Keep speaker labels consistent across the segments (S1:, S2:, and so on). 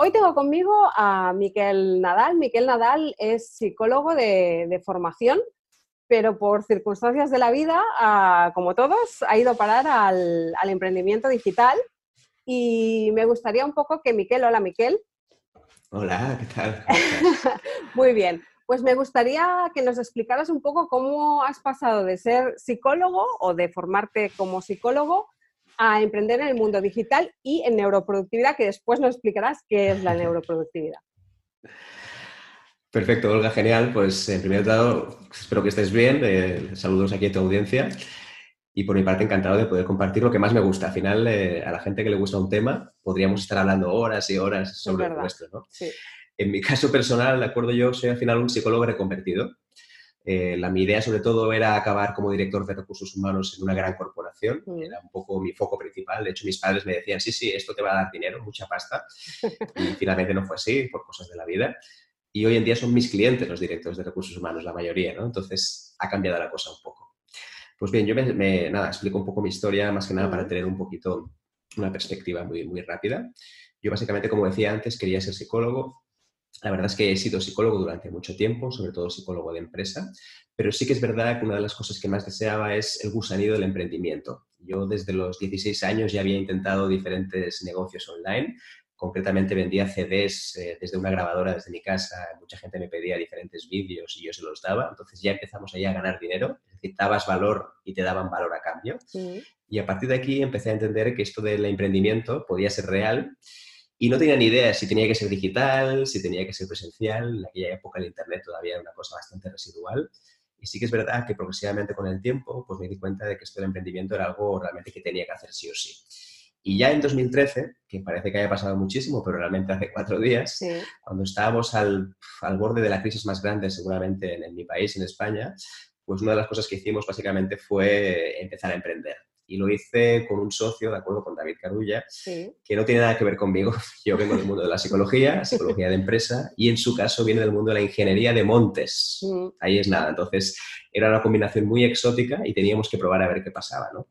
S1: Hoy tengo conmigo a Miquel Nadal. Miquel Nadal es psicólogo de, formación, pero por circunstancias de la vida, como todos, ha ido a parar al, al emprendimiento digital y me gustaría un poco que Miquel, hola Miquel.
S2: Hola, ¿qué tal?
S1: Muy bien. Pues me gustaría que nos explicaras un poco cómo has pasado de ser psicólogo o de formarte como psicólogo a emprender en el mundo digital y en neuroproductividad, que después nos explicarás qué es la neuroproductividad.
S2: Perfecto, Olga, genial. Pues en primer lugar, espero que estés bien. Eh, saludos aquí a tu audiencia y por mi parte encantado de poder compartir lo que más me gusta. Al final, eh, a la gente que le gusta un tema, podríamos estar hablando horas y horas sobre nuestro, ¿no? En mi caso personal, de acuerdo, yo soy al final un psicólogo reconvertido. Eh, la, mi idea sobre todo era acabar como director de recursos humanos en una gran corporación. Mm. Era un poco mi foco principal. De hecho, mis padres me decían, sí, sí, esto te va a dar dinero, mucha pasta. Y finalmente no fue así, por cosas de la vida. Y hoy en día son mis clientes los directores de recursos humanos, la mayoría, ¿no? Entonces ha cambiado la cosa un poco. Pues bien, yo me, nada, explico un poco mi historia, más que nada para tener un poquito una perspectiva muy, muy rápida. Yo básicamente, como decía antes, quería ser psicólogo. La verdad es que he sido psicólogo durante mucho tiempo, sobre todo psicólogo de empresa, pero sí que es verdad que una de las cosas que más deseaba es el gusanillo del emprendimiento. Yo desde los 16 años ya había intentado diferentes negocios online, concretamente vendía CDs eh, desde una grabadora desde mi casa, mucha gente me pedía diferentes vídeos y yo se los daba, entonces ya empezamos ahí a ganar dinero, es decir, dabas valor y te daban valor a cambio. Y a partir de aquí empecé a entender que esto del emprendimiento podía ser real y no tenía ni idea si tenía que ser digital, si tenía que ser presencial, en aquella época el Internet todavía era una cosa bastante residual. Y sí que es verdad que progresivamente con el tiempo pues me di cuenta de que esto del emprendimiento era algo realmente que tenía que hacer sí o sí. Y ya en 2013, que parece que haya pasado muchísimo, pero realmente hace cuatro días, cuando estábamos al, al, borde de la crisis más grande seguramente en, mi país, en España, pues una de las cosas que hicimos básicamente fue empezar a emprender. Y lo hice con un socio, de acuerdo con David Carulla, que no tiene nada que ver conmigo. Yo vengo del mundo de la psicología, psicología de empresa, y en su caso viene del mundo de la ingeniería de montes. Mm. Ahí es nada. Entonces era una combinación muy exótica y teníamos que probar a ver qué pasaba, ¿no?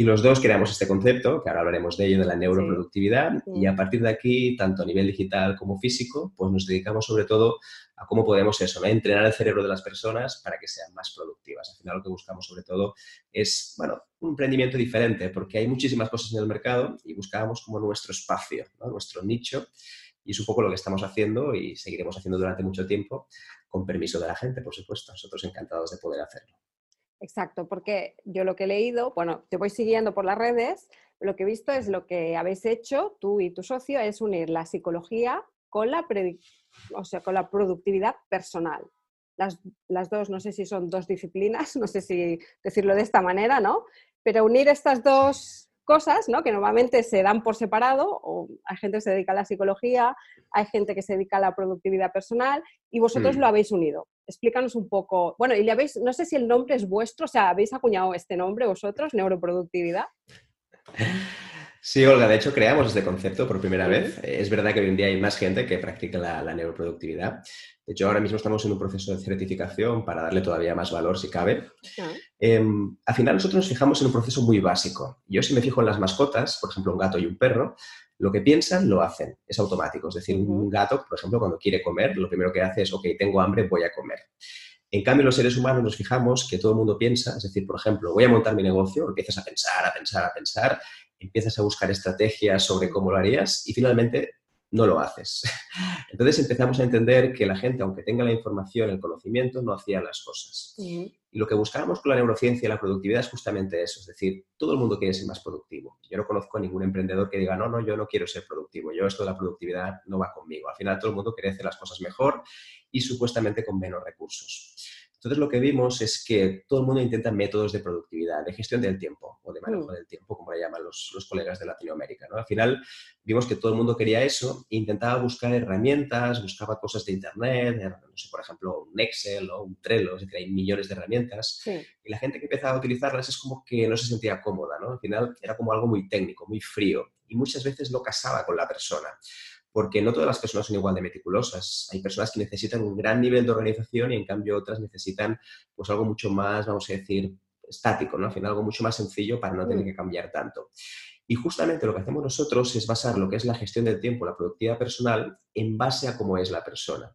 S2: Y los dos creamos este concepto, que ahora hablaremos de ello, de la neuroproductividad, y a partir de aquí, tanto a nivel digital como físico, pues nos dedicamos sobre todo a cómo podemos eso, entrenar el cerebro de las personas para que sean más productivas. Al final lo que buscamos sobre todo es, bueno, un emprendimiento diferente, porque hay muchísimas cosas en el mercado y buscábamos como nuestro espacio, nuestro nicho, y es un poco lo que estamos haciendo y seguiremos haciendo durante mucho tiempo, con permiso de la gente, por supuesto. Nosotros encantados de poder hacerlo.
S1: Exacto, porque yo lo que he leído, bueno, te voy siguiendo por las redes, lo que he visto es lo que habéis hecho tú y tu socio es unir la psicología con la, o sea, con la productividad personal. Las, las, dos, no sé si son dos disciplinas, no sé si decirlo de esta manera, ¿no? Pero unir estas dos cosas, ¿no? Que normalmente se dan por separado, o hay gente que se dedica a la psicología, hay gente que se dedica a la productividad personal, y vosotros mm. lo habéis unido. Explícanos un poco, bueno, y le habéis, no sé si el nombre es vuestro, o sea, ¿habéis acuñado este nombre vosotros, neuroproductividad?
S2: Sí, Olga, de hecho creamos este concepto por primera vez. Es verdad que hoy en día hay más gente que practica la, neuroproductividad. De hecho, ahora mismo estamos en un proceso de certificación para darle todavía más valor si cabe. Em, al final nosotros nos fijamos en un proceso muy básico. Yo si me fijo en las mascotas, por ejemplo un gato y un perro, lo que piensan lo hacen, es automático. Es decir, un gato, por ejemplo, cuando quiere comer, lo primero que hace es, ok, tengo hambre, voy a comer. En cambio, los seres humanos nos fijamos que todo el mundo piensa, es decir, por ejemplo, voy a montar mi negocio, empiezas a pensar, a pensar, a pensar, empiezas a buscar estrategias sobre cómo lo harías y finalmente no lo haces. Entonces empezamos a entender que la gente, aunque tenga la información, el conocimiento, no hacía las cosas. Y lo que buscábamos con la neurociencia y la productividad es justamente eso, es decir, todo el mundo quiere ser más productivo. Yo no conozco a ningún emprendedor que diga, no, no, yo no quiero ser productivo, yo esto de la productividad no va conmigo. Al final todo el mundo quiere hacer las cosas mejor y supuestamente con menos recursos. Entonces lo que vimos es que todo el mundo intenta métodos de productividad, de gestión del tiempo o de manejo mm. del tiempo, como le llaman los, los colegas de Latinoamérica. ¿no? Al final vimos que todo el mundo quería eso e intentaba buscar herramientas, buscaba cosas de Internet, no sé, por ejemplo, un Excel o un Trello, es decir, hay millones de herramientas. Y la gente que empezaba a utilizarlas es como que no se sentía cómoda, ¿no? Al final era como algo muy técnico, muy frío y muchas veces no casaba con la persona porque no todas las personas son igual de meticulosas. Hay personas que necesitan un gran nivel de organización y en cambio otras necesitan pues algo mucho más, vamos a decir, estático, ¿no? Al final algo mucho más sencillo para no tener mm. que cambiar tanto. Y justamente lo que hacemos nosotros es basar lo que es la gestión del tiempo, la productividad personal, en base a cómo es la persona.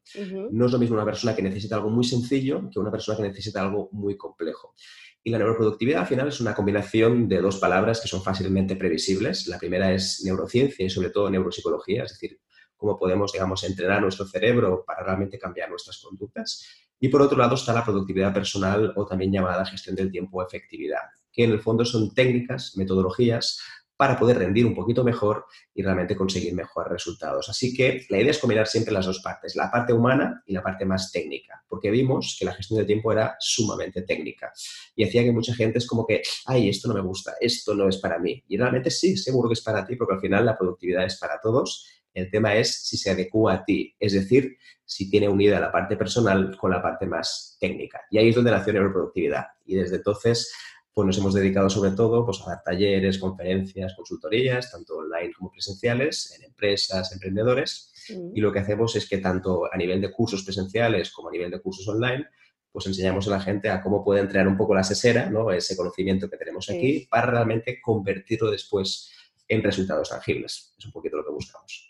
S2: No es lo mismo una persona que necesita algo muy sencillo que una persona que necesita algo muy complejo. Y la neuroproductividad al final es una combinación de dos palabras que son fácilmente previsibles. La primera es neurociencia y sobre todo neuropsicología, es decir, cómo podemos, digamos, entrenar nuestro cerebro para realmente cambiar nuestras conductas. Y por otro lado está la productividad personal o también llamada gestión del tiempo o efectividad, que en el fondo son técnicas, metodologías para poder rendir un poquito mejor y realmente conseguir mejores resultados. Así que la idea es combinar siempre las dos partes, la parte humana y la parte más técnica, porque vimos que la gestión del tiempo era sumamente técnica y hacía que mucha gente es como que, ay, esto no me gusta, esto no es para mí. Y realmente sí, seguro que es para ti, porque al final la productividad es para todos. El tema es si se adecua a ti, es decir, si tiene unida la parte personal con la parte más técnica. Y ahí es donde nació la productividad. Y desde entonces pues nos hemos dedicado sobre todo pues, a dar talleres, conferencias, consultorías, tanto online como presenciales, en empresas, emprendedores. Y lo que hacemos es que tanto a nivel de cursos presenciales como a nivel de cursos online, pues enseñamos a la gente a cómo puede entrenar un poco la sesera, ¿no? ese conocimiento que tenemos aquí, para realmente convertirlo después en resultados tangibles. Es un poquito lo que buscamos.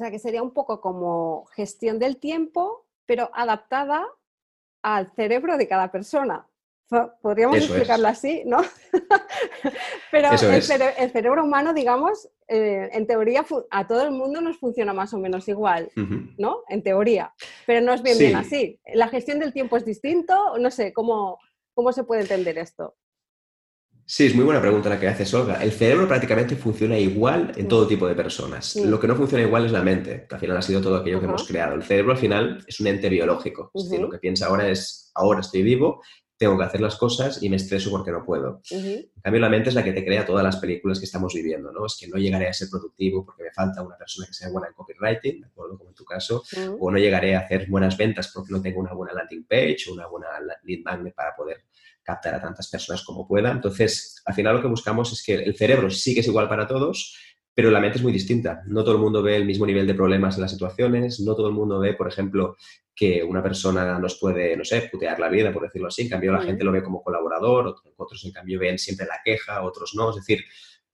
S1: O sea, que sería un poco como gestión del tiempo, pero adaptada al cerebro de cada persona. Podríamos explicarlo así, ¿no? Pero el, cerebro humano, digamos, eh, en teoría a todo el mundo nos funciona más o menos igual, ¿no? En teoría. Pero no es bien bien así. ¿La gestión del tiempo es distinto? No sé, ¿cómo, cómo se puede entender esto?
S2: Sí, es muy buena pregunta la que haces, Olga. El cerebro prácticamente funciona igual en todo tipo de personas. Lo que no funciona igual es la mente, que al final ha sido todo aquello que hemos creado. El cerebro al final es un ente biológico. Es decir, lo que piensa ahora es, ahora estoy vivo tengo que hacer las cosas y me estreso porque no puedo. En cambio, la mente es la que te crea todas las películas que estamos viviendo, ¿no? Es que no llegaré a ser productivo porque me falta una persona que sea buena en copywriting, ¿de acuerdo? Como en tu caso, o no llegaré a hacer buenas ventas porque no tengo una buena landing page o una buena lead magnet para poder captar a tantas personas como pueda. Entonces, al final lo que buscamos es que el cerebro sí que es igual para todos, pero la mente es muy distinta. No todo el mundo ve el mismo nivel de problemas en las situaciones, no todo el mundo ve, por ejemplo, que una persona nos puede, no sé, putear la vida, por decirlo así. En cambio, la gente lo ve como colaborador, otros en cambio ven siempre la queja, otros no. Es decir,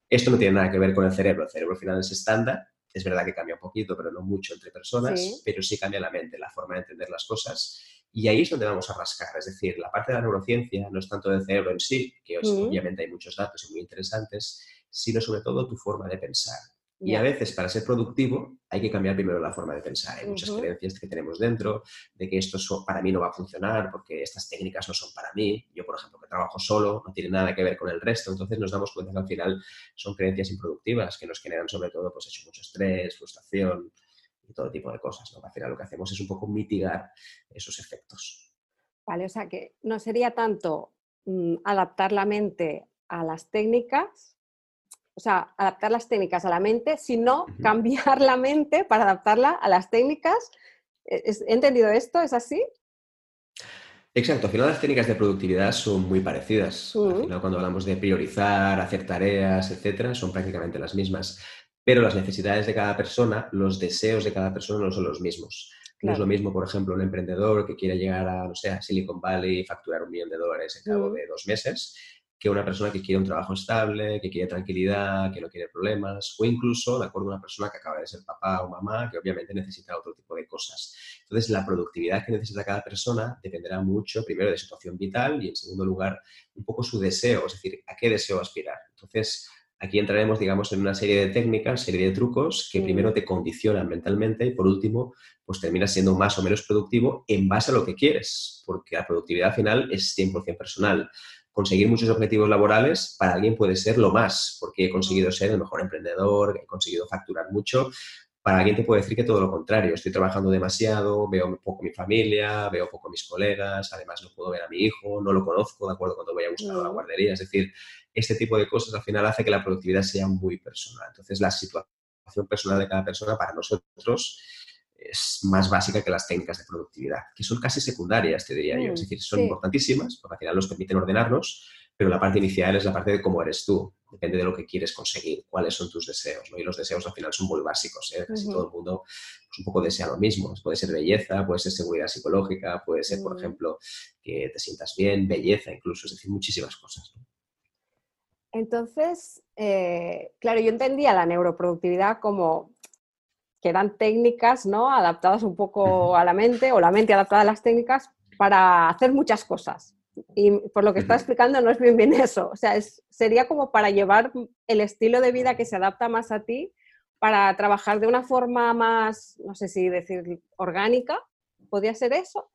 S2: esto no tiene nada que ver con el cerebro. El cerebro al final es estándar. Es verdad que cambia un poquito, pero no mucho entre personas, pero sí cambia la mente, la forma de entender las cosas. Y ahí es donde vamos a rascar. Es decir, la parte de la neurociencia no es tanto del cerebro en sí, que obviamente hay muchos datos muy interesantes, sino sobre todo tu forma de pensar. Y a veces para ser productivo hay que cambiar primero la forma de pensar. Hay muchas creencias que tenemos dentro de que esto para mí no va a funcionar porque estas técnicas no son para mí. Yo, por ejemplo, que trabajo solo, no tiene nada que ver con el resto. Entonces nos damos cuenta que al final son creencias improductivas que nos generan sobre todo pues, hecho, mucho estrés, frustración y todo tipo de cosas. ¿no? Al final lo que hacemos es un poco mitigar esos efectos.
S1: Vale, o sea que no sería tanto mm, adaptar la mente a las técnicas, o sea, adaptar las técnicas a la mente, sino cambiar la mente para adaptarla a las técnicas. ¿E-, ¿He entendido esto? ¿Es así?
S2: Exacto, al final las técnicas de productividad son muy parecidas. Al final cuando hablamos de priorizar, hacer tareas, etcétera, son prácticamente las mismas. Pero las necesidades de cada persona, los deseos de cada persona no son los mismos. No es lo mismo, por ejemplo, un emprendedor que quiere llegar a, no sé, a Silicon Valley y facturar un millón de dólares en cabo de dos meses, que una persona que quiere un trabajo estable, que quiere tranquilidad, que no quiere problemas, o incluso, de acuerdo, una persona que acaba de ser papá o mamá, que obviamente necesita otro tipo de cosas. Entonces, la productividad que necesita cada persona dependerá mucho, primero, de situación vital y, en segundo lugar, un poco su deseo, es decir, a qué deseo aspirar. Entonces, aquí entraremos, digamos, en una serie de técnicas, serie de trucos que primero te condicionan mentalmente y, por último, pues terminas siendo más o menos productivo en base a lo que quieres, porque la productividad final es 100% personal conseguir muchos objetivos laborales para alguien puede ser lo más, porque he conseguido ser el mejor emprendedor, he conseguido facturar mucho. Para alguien te puede decir que todo lo contrario, estoy trabajando demasiado, veo poco mi familia, veo poco mis colegas, además no puedo ver a mi hijo, no lo conozco, ¿de acuerdo? Cuando voy a buscar a la guardería, es decir, este tipo de cosas al final hace que la productividad sea muy personal. Entonces, la situación personal de cada persona para nosotros es más básica que las técnicas de productividad, que son casi secundarias, te diría yo. Es mm, decir, son importantísimas porque al final nos permiten ordenarnos, pero la parte inicial es la parte de cómo eres tú. Depende de lo que quieres conseguir, cuáles son tus deseos. ¿no? Y los deseos al final son muy básicos. ¿eh? Casi todo el mundo pues, un poco desea lo mismo. Puede ser belleza, puede ser seguridad psicológica, puede ser, por mm. ejemplo, que te sientas bien, belleza incluso, es decir, muchísimas cosas.
S1: Entonces, eh, claro, yo entendía la neuroproductividad como que eran técnicas ¿no? adaptadas un poco a la mente o la mente adaptada a las técnicas para hacer muchas cosas. Y por lo que está explicando no es bien bien eso. O sea, sería como para llevar el estilo de vida que se adapta más a ti, para trabajar de una forma más, no sé si decir, orgánica. ¿Podría ser eso?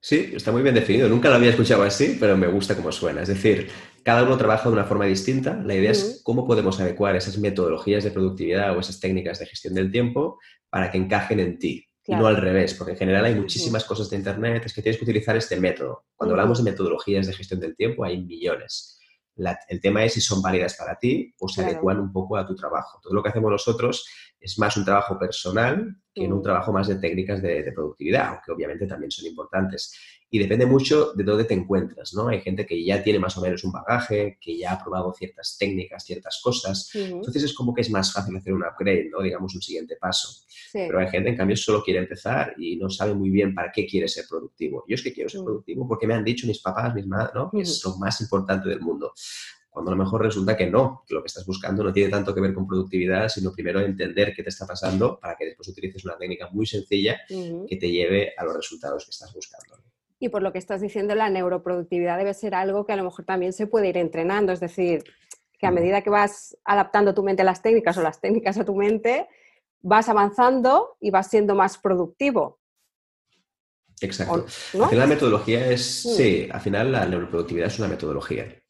S2: Sí, está muy bien definido. Nunca lo había escuchado así, pero me gusta cómo suena. Es decir, cada uno trabaja de una forma distinta. La idea es cómo podemos adecuar esas metodologías de productividad o esas técnicas de gestión del tiempo para que encajen en ti. Y no al revés, porque en general hay muchísimas cosas de Internet, es que tienes que utilizar este método. Cuando hablamos de metodologías de gestión del tiempo, hay millones. el tema es si son válidas para ti o se adecuan un poco a tu trabajo. Todo lo que hacemos nosotros es más un trabajo personal que en un trabajo más de técnicas de, productividad, aunque obviamente también son importantes. Y depende mucho de dónde te encuentras, ¿no? Hay gente que ya tiene más o menos un bagaje, que ya ha probado ciertas técnicas, ciertas cosas. Entonces es como que es más fácil hacer un upgrade, ¿no? Digamos, un siguiente paso. Pero hay gente, en cambio, solo quiere empezar y no sabe muy bien para qué quiere ser productivo. Yo es que quiero ser productivo porque me han dicho mis papás, mis madres, ¿no? Que es lo más importante del mundo cuando a lo mejor resulta que no, que lo que estás buscando no tiene tanto que ver con productividad, sino primero entender qué te está pasando para que después utilices una técnica muy sencilla que te lleve a los resultados que estás buscando.
S1: Y por lo que estás diciendo, la neuroproductividad debe ser algo que a lo mejor también se puede ir entrenando, es decir, que a medida que vas adaptando tu mente a las técnicas o las técnicas a tu mente, vas avanzando y vas siendo más productivo.
S2: Exacto. Al final la metodología es, mm. sí, al final la neuroproductividad es una metodología.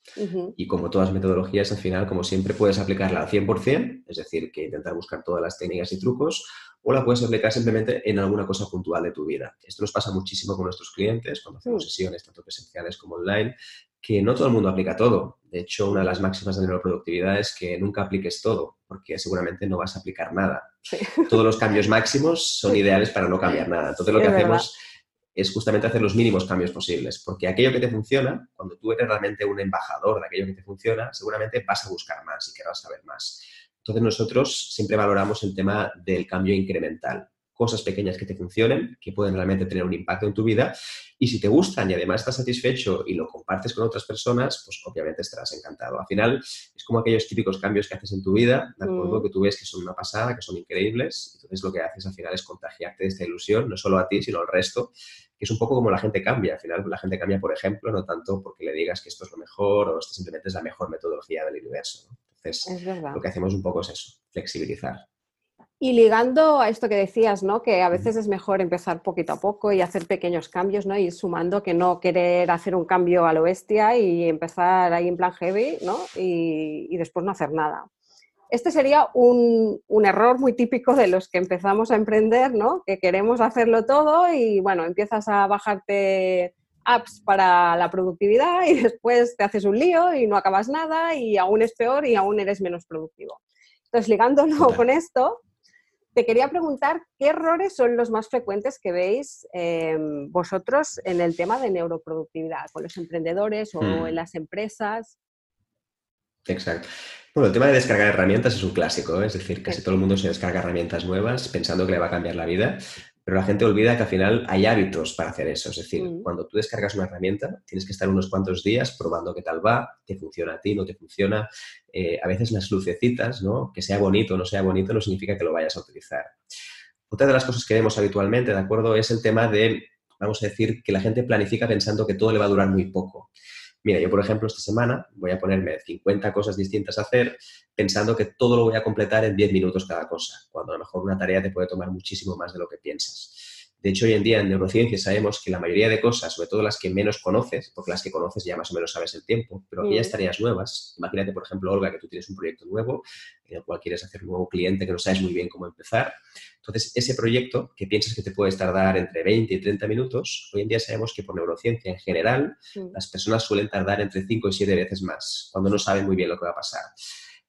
S2: Y como todas metodologías, al final, como siempre, puedes aplicarla al 100%, es decir, que intentar buscar todas las técnicas y trucos, o la puedes aplicar simplemente en alguna cosa puntual de tu vida. Esto nos pasa muchísimo con nuestros clientes cuando hacemos mm. sesiones, tanto presenciales como online, que no todo el mundo aplica todo. De hecho, una de las máximas de neuroproductividad es que nunca apliques todo, porque seguramente no vas a aplicar nada. Todos los cambios máximos son ideales para no cambiar nada. Entonces, lo que hacemos es justamente hacer los mínimos cambios posibles, porque aquello que te funciona, cuando tú eres realmente un embajador de aquello que te funciona, seguramente vas a buscar más y querrás saber más. Entonces nosotros siempre valoramos el tema del cambio incremental cosas pequeñas que te funcionen, que pueden realmente tener un impacto en tu vida. Y si te gustan y además estás satisfecho y lo compartes con otras personas, pues obviamente estarás encantado. Al final es como aquellos típicos cambios que haces en tu vida, ¿de acuerdo? Mm. Que tú ves que son una pasada, que son increíbles. Entonces lo que haces al final es contagiarte de esta ilusión, no solo a ti, sino al resto, que es un poco como la gente cambia. Al final la gente cambia, por ejemplo, no tanto porque le digas que esto es lo mejor o esto simplemente es la mejor metodología del universo. Entonces, lo que hacemos un poco es eso, flexibilizar.
S1: Y ligando a esto que decías, ¿no? Que a veces es mejor empezar poquito a poco y hacer pequeños cambios, ¿no? Y sumando que no querer hacer un cambio a lo bestia y empezar ahí en plan heavy, ¿no? Y, después no hacer nada. Este sería un, un, error muy típico de los que empezamos a emprender, ¿no? Que queremos hacerlo todo y, bueno, empiezas a bajarte apps para la productividad y después te haces un lío y no acabas nada y aún es peor y aún eres menos productivo. Entonces, ligándolo con esto, te quería preguntar qué errores son los más frecuentes que veis em, vosotros en el tema de neuroproductividad, con los emprendedores o hmm. en las empresas.
S2: Exacto. Bueno, el tema de descargar herramientas es un clásico, ¿eh? es decir, casi todo el mundo se descarga herramientas nuevas pensando que le va a cambiar la vida, pero la gente olvida que al final hay hábitos para hacer eso. Es decir, mm. cuando tú descargas una herramienta, tienes que estar unos cuantos días probando qué tal va, te funciona a ti, no te funciona. Eh, a veces las lucecitas, ¿no? Que sea bonito o no sea bonito, no significa que lo vayas a utilizar. Otra de las cosas que vemos habitualmente, ¿de acuerdo? Es el tema de, vamos a decir, que la gente planifica pensando que todo le va a durar muy poco. Mira, yo por ejemplo esta semana voy a ponerme 50 cosas distintas a hacer pensando que todo lo voy a completar en 10 minutos cada cosa, cuando a lo mejor una tarea te puede tomar muchísimo más de lo que piensas. De hecho, hoy en día en neurociencia sabemos que la mayoría de cosas, sobre todo las que menos conoces, porque las que conoces ya más o menos sabes el tiempo, pero aquellas mm. tareas nuevas, imagínate, por ejemplo, Olga, que tú tienes un proyecto nuevo, en el cual quieres hacer un nuevo cliente que no sabes muy bien cómo empezar. Entonces, ese proyecto que piensas que te puede tardar entre 20 y 30 minutos, hoy en día sabemos que por neurociencia en general, mm. las personas suelen tardar entre 5 y 7 veces más, cuando no saben muy bien lo que va a pasar.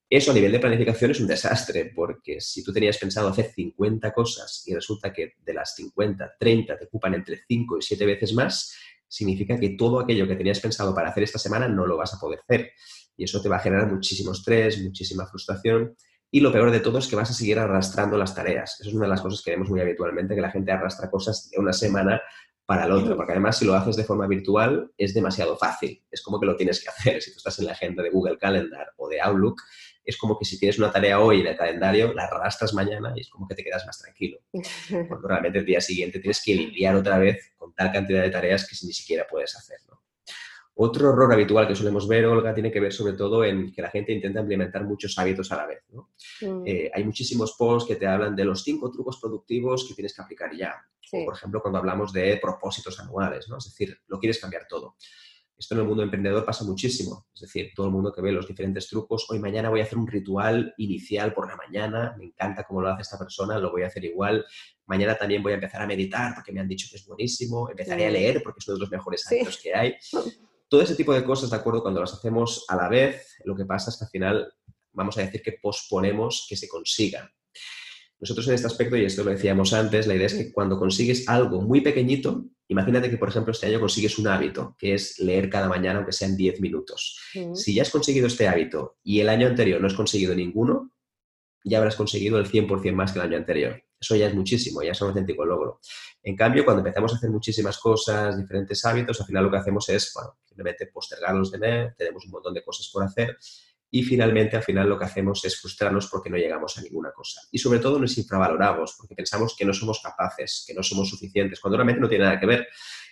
S2: Eso a nivel de planificación es un desastre, porque si tú tenías pensado hacer 50 cosas y resulta que de las 50, 30 te ocupan entre 5 y 7 veces más, significa que todo aquello que tenías pensado para hacer esta semana no lo vas a poder hacer. Y eso te va a generar muchísimo estrés, muchísima frustración. Y lo peor de todo es que vas a seguir arrastrando las tareas. Eso es una de las cosas que vemos muy habitualmente, que la gente arrastra cosas de una semana para el otro, porque además si lo haces de forma virtual es demasiado fácil, es como que lo tienes que hacer. Si tú estás en la agenda de Google Calendar o de Outlook, es como que si tienes una tarea hoy en el calendario, la arrastras mañana y es como que te quedas más tranquilo. Cuando realmente el día siguiente tienes que lidiar otra vez con tal cantidad de tareas que ni siquiera puedes hacer. Otro error habitual que solemos ver, Olga, tiene que ver sobre todo en que la gente intenta implementar muchos hábitos a la vez. Mm. Eh, hay muchísimos posts que te hablan de los cinco trucos productivos que tienes que aplicar ya. por ejemplo, cuando hablamos de propósitos anuales, ¿no? es decir, lo quieres cambiar todo. Esto en el mundo emprendedor pasa muchísimo. Es decir, todo el mundo que ve los diferentes trucos, hoy mañana voy a hacer un ritual inicial por la mañana, me encanta cómo lo hace esta persona, lo voy a hacer igual. Mañana también voy a empezar a meditar porque me han dicho que es buenísimo, empezaré a leer porque es uno de los mejores hábitos que hay. Todo ese tipo de cosas, de acuerdo, cuando las hacemos a la vez, lo que pasa es que al final vamos a decir que posponemos que se consigan. Nosotros en este aspecto, y esto lo decíamos antes, la idea es que cuando consigues algo muy pequeñito, imagínate que, por ejemplo, este año consigues un hábito, que es leer cada mañana, aunque sean 10 minutos. Si ya has conseguido este hábito y el año anterior no has conseguido ninguno, ya habrás conseguido el 100% más que el año anterior. Eso ya es muchísimo, ya es un auténtico logro. En cambio, cuando empezamos a hacer muchísimas cosas, diferentes hábitos, al final lo que hacemos es, bueno, simplemente postergarlos de mes, tenemos un montón de cosas por hacer y finalmente al final lo que hacemos es frustrarnos porque no llegamos a ninguna cosa. Y sobre todo nos infravaloramos porque pensamos que no somos capaces, que no somos suficientes, cuando realmente no tiene nada que ver.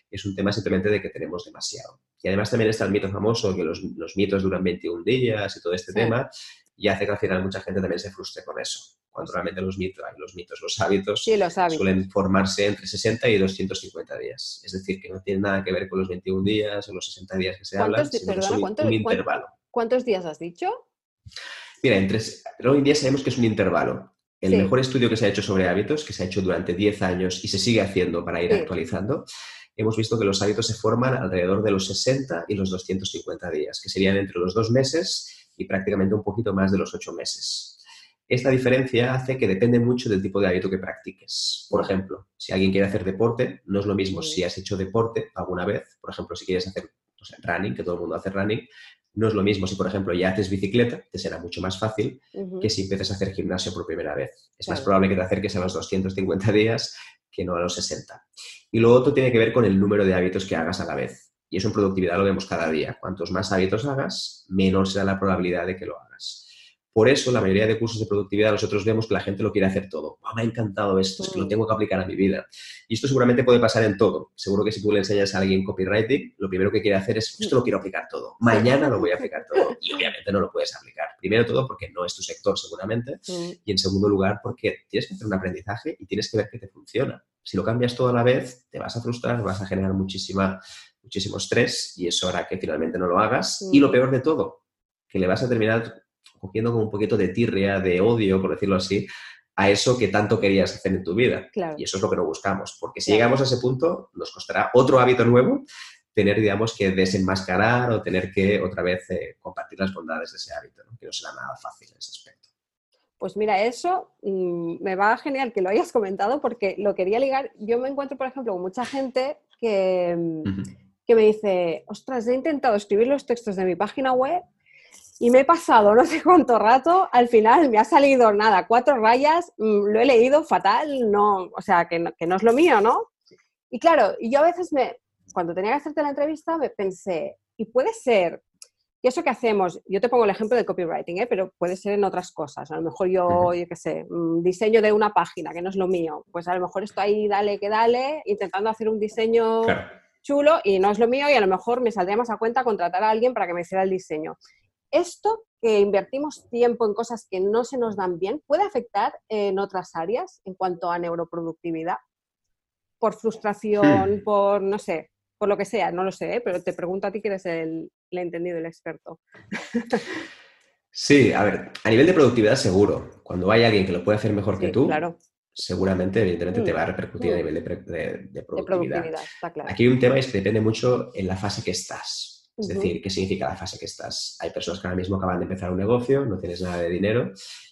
S2: Es un tema simplemente de que tenemos demasiado. Y además también está el mito famoso que los, los mitos duran 21 días y todo este tema y hace que al final mucha gente también se frustre con eso. Cuando realmente los mitos, los, mitos, los hábitos, suelen formarse entre 60 y 250 días. Es decir, que no tiene nada que ver con los 21 días o los 60 días que se hablan, sino que es un, intervalo.
S1: ¿Cuántos días has dicho?
S2: Mira, entre, hoy en día sabemos que es un intervalo. El mejor estudio que se ha hecho sobre hábitos, que se ha hecho durante 10 años y se sigue haciendo para ir actualizando, hemos visto que los hábitos se forman alrededor de los 60 y los 250 días, que serían entre los dos meses y prácticamente un poquito más de los ocho meses. Esta diferencia hace que depende mucho del tipo de hábito que practiques. Por ejemplo, si alguien quiere hacer deporte, no es lo mismo si has hecho deporte alguna vez, por ejemplo, si quieres hacer running, que todo el mundo hace running, no es lo mismo si, por ejemplo, ya haces bicicleta, te será mucho más fácil que si empiezas a hacer gimnasio por primera vez. Es más probable que te acerques a los 250 días que no a los 60. Y lo otro tiene que ver con el número de hábitos que hagas a la vez. Y eso en productividad lo vemos cada día. Cuantos más hábitos hagas, menor será la probabilidad de que lo hagas. Por eso, la mayoría de cursos de productividad nosotros vemos que la gente lo quiere hacer todo. me ha encantado esto, es que lo tengo que aplicar a mi vida. Y esto seguramente puede pasar en todo. Seguro que si tú le enseñas a alguien copywriting, lo primero que quiere hacer es, esto lo quiero aplicar todo. Mañana lo voy a aplicar todo. Y obviamente no lo puedes aplicar. Primero todo porque no es tu sector seguramente. Y en segundo lugar porque tienes que hacer un aprendizaje y tienes que ver que te funciona. Si lo cambias todo a la vez, te vas a frustrar, vas a generar muchísima, muchísimo estrés y eso hará que finalmente no lo hagas. Y lo peor de todo, que le vas a terminar cogiendo como un poquito de tirria, de odio, por decirlo así, a eso que tanto querías hacer en tu vida. Y eso es lo que no buscamos, porque si llegamos a ese punto, nos costará otro hábito nuevo tener, digamos, que desenmascarar o tener que otra vez eh, compartir las bondades de ese hábito, que no será nada fácil en ese aspecto.
S1: Pues mira, eso mm, me va genial que lo hayas comentado porque lo quería ligar. Yo me encuentro, por ejemplo, con mucha gente que, mm, que me dice, ostras, he intentado escribir los textos de mi página web y me he pasado no sé cuánto rato, al final me ha salido nada, cuatro rayas, mm, lo he leído fatal, no, o sea, que no, que no es lo mío, ¿no? Y claro, y yo a veces me, cuando tenía que hacerte la entrevista, me pensé, y puede ser que eso que hacemos, yo te pongo el ejemplo de copywriting, ¿eh? pero puede ser en otras cosas. A lo mejor yo, yo qué sé, mm, diseño de una página, que no es lo mío. Pues a lo mejor estoy ahí, dale que dale, intentando hacer un diseño chulo y no es lo mío y a lo mejor me saldría más a cuenta contratar a alguien para que me hiciera el diseño esto que invertimos tiempo en cosas que no se nos dan bien, puede afectar en otras áreas en cuanto a neuroproductividad. por frustración, por, no sé, por lo que sea, no lo sé, ¿eh? pero te pregunto a ti que eres el, el entendido, el experto.
S2: Sí, a ver, a nivel de productividad seguro. Cuando hay alguien que lo puede hacer mejor que tú,
S1: claro,
S2: seguramente, evidentemente, te
S1: Mm,
S2: va a repercutir a
S1: mm.
S2: nivel de, pre- de- productividad.
S1: productividad, claro.
S2: Aquí hay un tema es que depende mucho en la fase que estás. Es decir, ¿qué significa la fase que estás? Hay personas que ahora mismo acaban de empezar un negocio, no tienes nada de dinero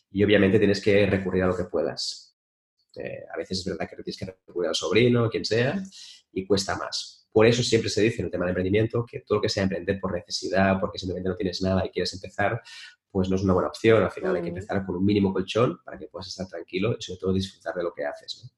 S2: y obviamente tienes que recurrir a lo que puedas. Eh, a veces es verdad que tienes que recurrir al sobrino, quien sea, y cuesta más. Por eso siempre se dice en el tema de emprendimiento que todo lo que sea emprender por necesidad, porque simplemente no tienes nada y quieres empezar, pues no es una buena opción. Al final hay que empezar con un mínimo colchón para que puedas estar tranquilo y sobre todo disfrutar de lo que haces. ¿no?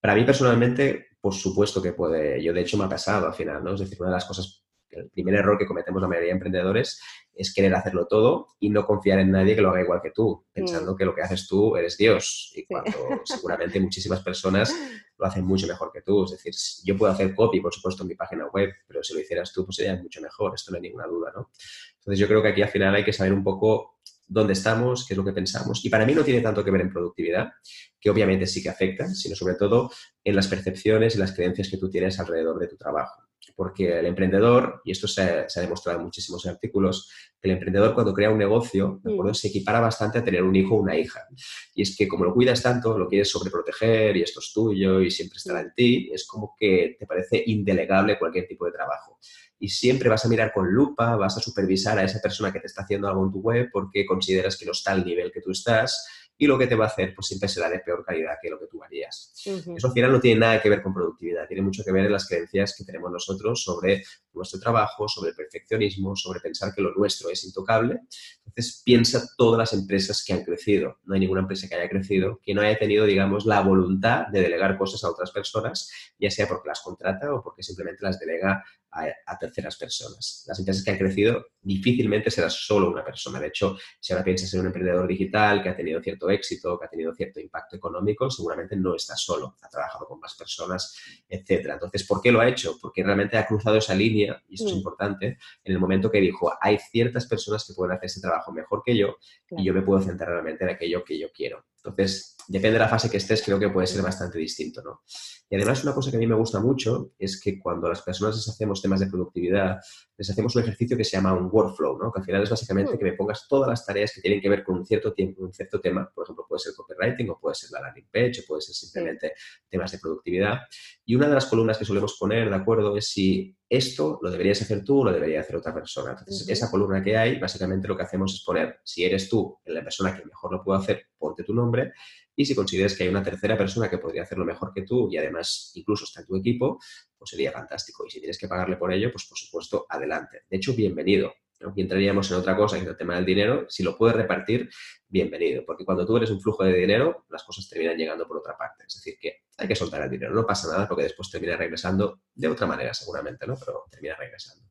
S2: Para mí personalmente, por supuesto que puede, yo de hecho me ha pasado al final, ¿no? Es decir, una de las cosas, el primer error que cometemos la mayoría de emprendedores es querer hacerlo todo y no confiar en nadie que lo haga igual que tú, pensando que lo que haces tú eres Dios y cuando seguramente muchísimas personas lo hacen mucho mejor que tú. Es decir, yo puedo hacer copy, por supuesto, en mi página web, pero si lo hicieras tú, pues sería mucho mejor, esto no hay ninguna duda, ¿no? Entonces yo creo que aquí al final hay que saber un poco dónde estamos, qué es lo que pensamos. Y para mí no tiene tanto que ver en productividad, que obviamente sí que afecta, sino sobre todo en las percepciones y las creencias que tú tienes alrededor de tu trabajo. Porque el emprendedor, y esto se ha, se ha demostrado en muchísimos artículos, que el emprendedor cuando crea un negocio, ¿de acuerdo?
S1: Mm.
S2: se equipara bastante a tener un hijo o una hija. Y es que como lo cuidas tanto, lo quieres sobreproteger y esto es tuyo y siempre estará en ti, es como que te parece indelegable cualquier tipo de trabajo. Y siempre vas a mirar con lupa, vas a supervisar a esa persona que te está haciendo algo en tu web porque consideras que no está al nivel que tú estás y lo que te va a hacer pues siempre será de peor calidad que lo que tú harías. Eso al final no tiene nada que ver con productividad, tiene mucho que ver en las creencias que tenemos nosotros sobre nuestro trabajo, sobre perfeccionismo, sobre pensar que lo nuestro es intocable. Entonces piensa todas las empresas que han crecido. No hay ninguna empresa que haya crecido que no haya tenido, digamos, la voluntad de delegar cosas a otras personas, ya sea porque las contrata o porque simplemente las delega a, a terceras personas. Las empresas que han crecido difícilmente será solo una persona. De hecho, si ahora piensas en un emprendedor digital que ha tenido cierto éxito, que ha tenido cierto impacto económico, seguramente no está solo, ha trabajado con más personas, etcétera. Entonces, ¿por qué lo ha hecho? Porque realmente ha cruzado esa línea, y esto es
S1: Mm.
S2: importante, en el momento que dijo, hay ciertas personas que pueden hacer ese trabajo mejor que yo
S1: Claro.
S2: y yo me puedo centrar realmente en aquello que yo quiero. Entonces, depende de la fase que estés, creo que puede ser bastante distinto, ¿no? Y además, una cosa que a mí me gusta mucho es que cuando las personas les hacemos temas de productividad, les hacemos un ejercicio que se llama un workflow, ¿no? Que al final es básicamente
S1: Mm.
S2: que me pongas todas las tareas que tienen que ver con un cierto tiempo, un cierto tema. Por ejemplo, puede ser copywriting o puede ser la landing page o puede ser simplemente temas de productividad. Y una de las columnas que solemos poner, ¿de acuerdo? Es si esto lo deberías hacer tú o lo debería hacer otra persona. Entonces, esa columna que hay, básicamente lo que hacemos es poner, si eres tú la persona que mejor lo puede hacer, ponte tu nombre. Y si consideras que hay una tercera persona que podría hacerlo mejor que tú y además incluso está en tu equipo, pues sería fantástico. Y si tienes que pagarle por ello, pues por supuesto, adelante. De hecho, bienvenido. Aquí entraríamos en otra cosa, que es el tema del dinero. Si lo puedes repartir, bienvenido. Porque cuando tú eres un flujo de dinero, las cosas terminan llegando por otra parte. Es decir, que hay que soltar el dinero. No pasa nada porque después termina regresando de otra manera, seguramente, ¿no? Pero termina regresando.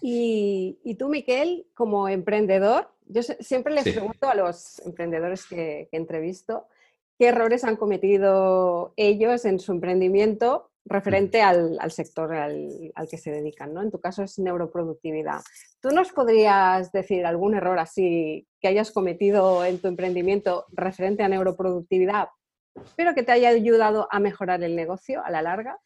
S1: Y, y tú, Miquel, como emprendedor, yo siempre les
S2: Sí.
S1: pregunto a los emprendedores que, que entrevisto qué errores han cometido ellos en su emprendimiento referente al, al sector al, al que se dedican, ¿no? En tu caso es neuroproductividad. ¿Tú nos podrías decir algún error así que hayas cometido en tu emprendimiento referente a neuroproductividad, pero que te haya ayudado a mejorar el negocio a la larga?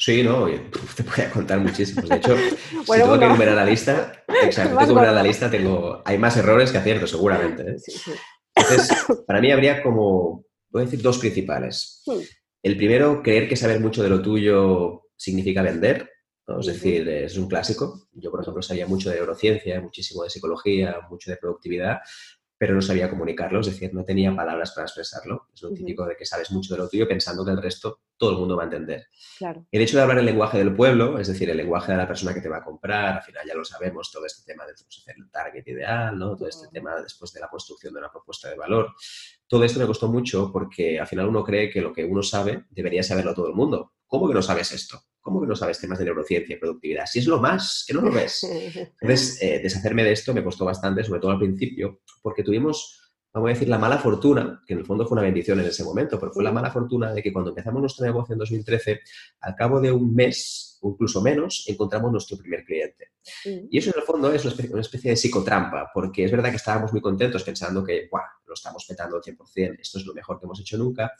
S2: Sí, no, te voy a contar muchísimos. De hecho,
S1: Bueno,
S2: si tengo que enumerar la lista, exacto, tengo que la lista, tengo, hay más errores que aciertos, seguramente. ¿eh?
S1: Sí, sí.
S2: Entonces, para mí habría como, voy a decir, dos principales. El primero, creer que saber mucho de lo tuyo significa vender. ¿no? Es decir, es un clásico. Yo, por ejemplo, sabía mucho de neurociencia, muchísimo de psicología, mucho de productividad, pero no sabía comunicarlo, es decir, no tenía palabras para expresarlo. Es lo típico de que sabes mucho de lo tuyo pensando que el resto todo el mundo va a entender.
S1: Claro.
S2: El hecho de hablar el lenguaje del pueblo, es decir, el lenguaje de la persona que te va a comprar, al final ya lo sabemos, todo este tema de pues, hacer el target ideal, ¿no? todo este tema después de la construcción de una propuesta de valor. Todo esto me costó mucho porque al final uno cree que lo que uno sabe debería saberlo todo el mundo. ¿Cómo que no sabes esto? ¿Cómo que no sabes temas de neurociencia y productividad? Si es lo más, que no lo ves. Entonces, eh, deshacerme de esto me costó bastante, sobre todo al principio, porque tuvimos, vamos a decir, la mala fortuna, que en el fondo fue una bendición en ese momento, pero fue la mala fortuna de que cuando empezamos nuestro negocio en 2013, al cabo de un mes, o incluso menos, encontramos nuestro primer cliente. Y eso en el fondo es una especie, una especie de psicotrampa, porque es verdad que estábamos muy contentos pensando que, ¡guau! Lo estamos petando al 100%, esto es lo mejor que hemos hecho nunca,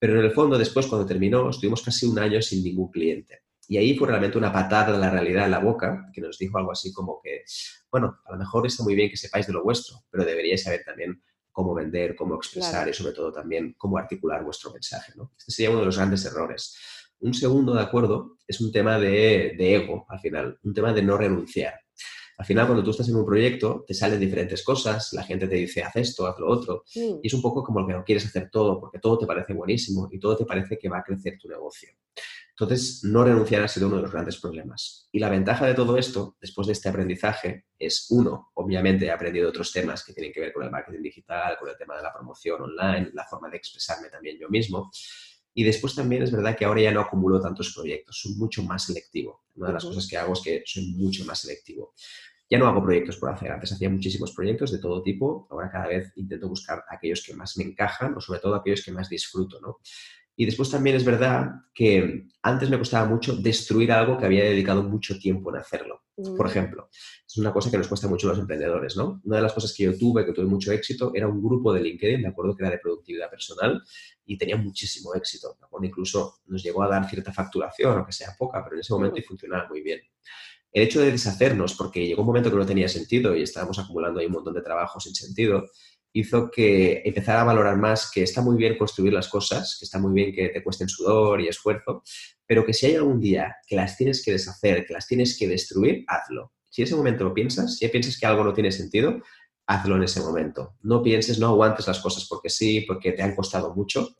S2: Pero en el fondo, después, cuando terminó, estuvimos casi un año sin ningún cliente. Y ahí fue realmente una patada de la realidad en la boca, que nos dijo algo así como que, bueno, a lo mejor está muy bien que sepáis de lo vuestro, pero deberíais saber también cómo vender, cómo expresar y sobre todo también cómo articular vuestro mensaje. ¿no? Este sería uno de los grandes errores. Un segundo, de acuerdo, es un tema de, de ego, al final, un tema de no renunciar. Al final, cuando tú estás en un proyecto, te salen diferentes cosas, la gente te dice, haz esto, haz lo otro, y es un poco como que no quieres hacer todo, porque todo te parece buenísimo y todo te parece que va a crecer tu negocio. Entonces, no renunciar ha sido uno de los grandes problemas. Y la ventaja de todo esto, después de este aprendizaje, es, uno, obviamente he aprendido otros temas que tienen que ver con el marketing digital, con el tema de la promoción online, la forma de expresarme también yo mismo. Y después también es verdad que ahora ya no acumulo tantos proyectos, soy mucho más selectivo. Una de las cosas que hago es que soy mucho más selectivo. Ya no hago proyectos por hacer, antes hacía muchísimos proyectos de todo tipo, ahora cada vez intento buscar aquellos que más me encajan o sobre todo aquellos que más disfruto, ¿no? Y después también es verdad que antes me costaba mucho destruir algo que había dedicado mucho tiempo en hacerlo. Por mm. ejemplo, es una cosa que nos cuesta mucho a los emprendedores, ¿no? Una de las cosas que yo tuve, que tuve mucho éxito, era un grupo de LinkedIn, de acuerdo, que era de productividad personal y tenía muchísimo éxito, ¿de acuerdo? Incluso nos llegó a dar cierta facturación, aunque sea poca, pero en ese momento y funcionaba muy bien el hecho de deshacernos, porque llegó un momento que no tenía sentido y estábamos acumulando ahí un montón de trabajo sin sentido, hizo que empezara a valorar más que está muy bien construir las cosas, que está muy bien que te cuesten sudor y esfuerzo, pero que si hay algún día que las tienes que deshacer, que las tienes que destruir, hazlo. Si en ese momento lo piensas, si piensas que algo no tiene sentido, hazlo en ese momento. No pienses, no aguantes las cosas porque sí, porque te han costado mucho.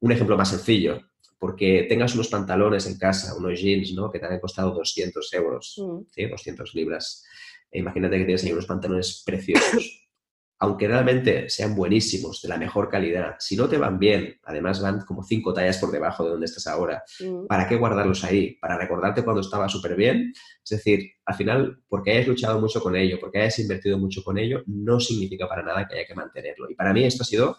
S2: Un ejemplo más sencillo, porque tengas unos pantalones en casa, unos jeans, ¿no? Que te han costado 200 euros, mm. ¿sí? 200 libras. E imagínate que tienes ahí unos pantalones preciosos. Aunque realmente sean buenísimos, de la mejor calidad, si no te van bien, además van como cinco tallas por debajo de donde estás ahora, mm. ¿para qué guardarlos ahí? ¿Para recordarte cuando estaba súper bien? Es decir, al final, porque hayas luchado mucho con ello, porque hayas invertido mucho con ello, no significa para nada que haya que mantenerlo. Y para mí esto ha sido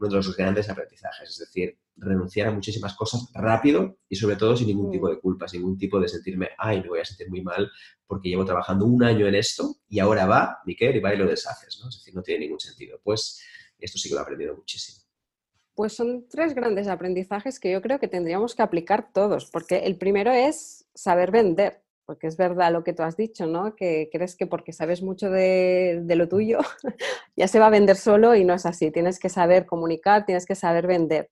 S2: uno de los grandes aprendizajes, es decir, renunciar a muchísimas cosas rápido y sobre todo sin ningún tipo de culpa, sin ningún tipo de sentirme, ay, me voy a sentir muy mal porque llevo trabajando un año en esto y ahora va, Miquel, y va y lo deshaces, ¿no? Es decir, no tiene ningún sentido. Pues esto sí que lo he aprendido muchísimo.
S1: Pues son tres grandes aprendizajes que yo creo que tendríamos que aplicar todos, porque el primero es saber vender porque es verdad lo que tú has dicho, ¿no? Que crees que porque sabes mucho de, lo tuyo ya se va a vender solo y no es así. Tienes que saber comunicar, tienes que saber vender.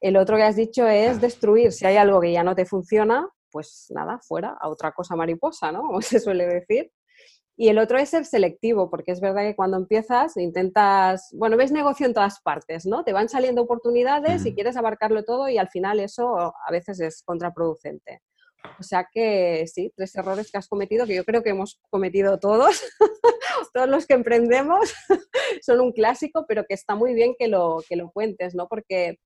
S1: El otro que has dicho es destruir. Si hay algo que ya no te funciona, pues nada, fuera, a otra cosa mariposa, ¿no? Como se suele decir. Y el otro es ser selectivo, porque es verdad que cuando empiezas intentas, bueno, ves negocio en todas partes, ¿no? Te van saliendo oportunidades y quieres abarcarlo todo y al final eso a veces es contraproducente. O sea que sí, tres errores que has cometido, que yo creo que hemos cometido todos, todos los que emprendemos, son un clásico, pero que está muy bien que lo, que lo cuentes, ¿no? Porque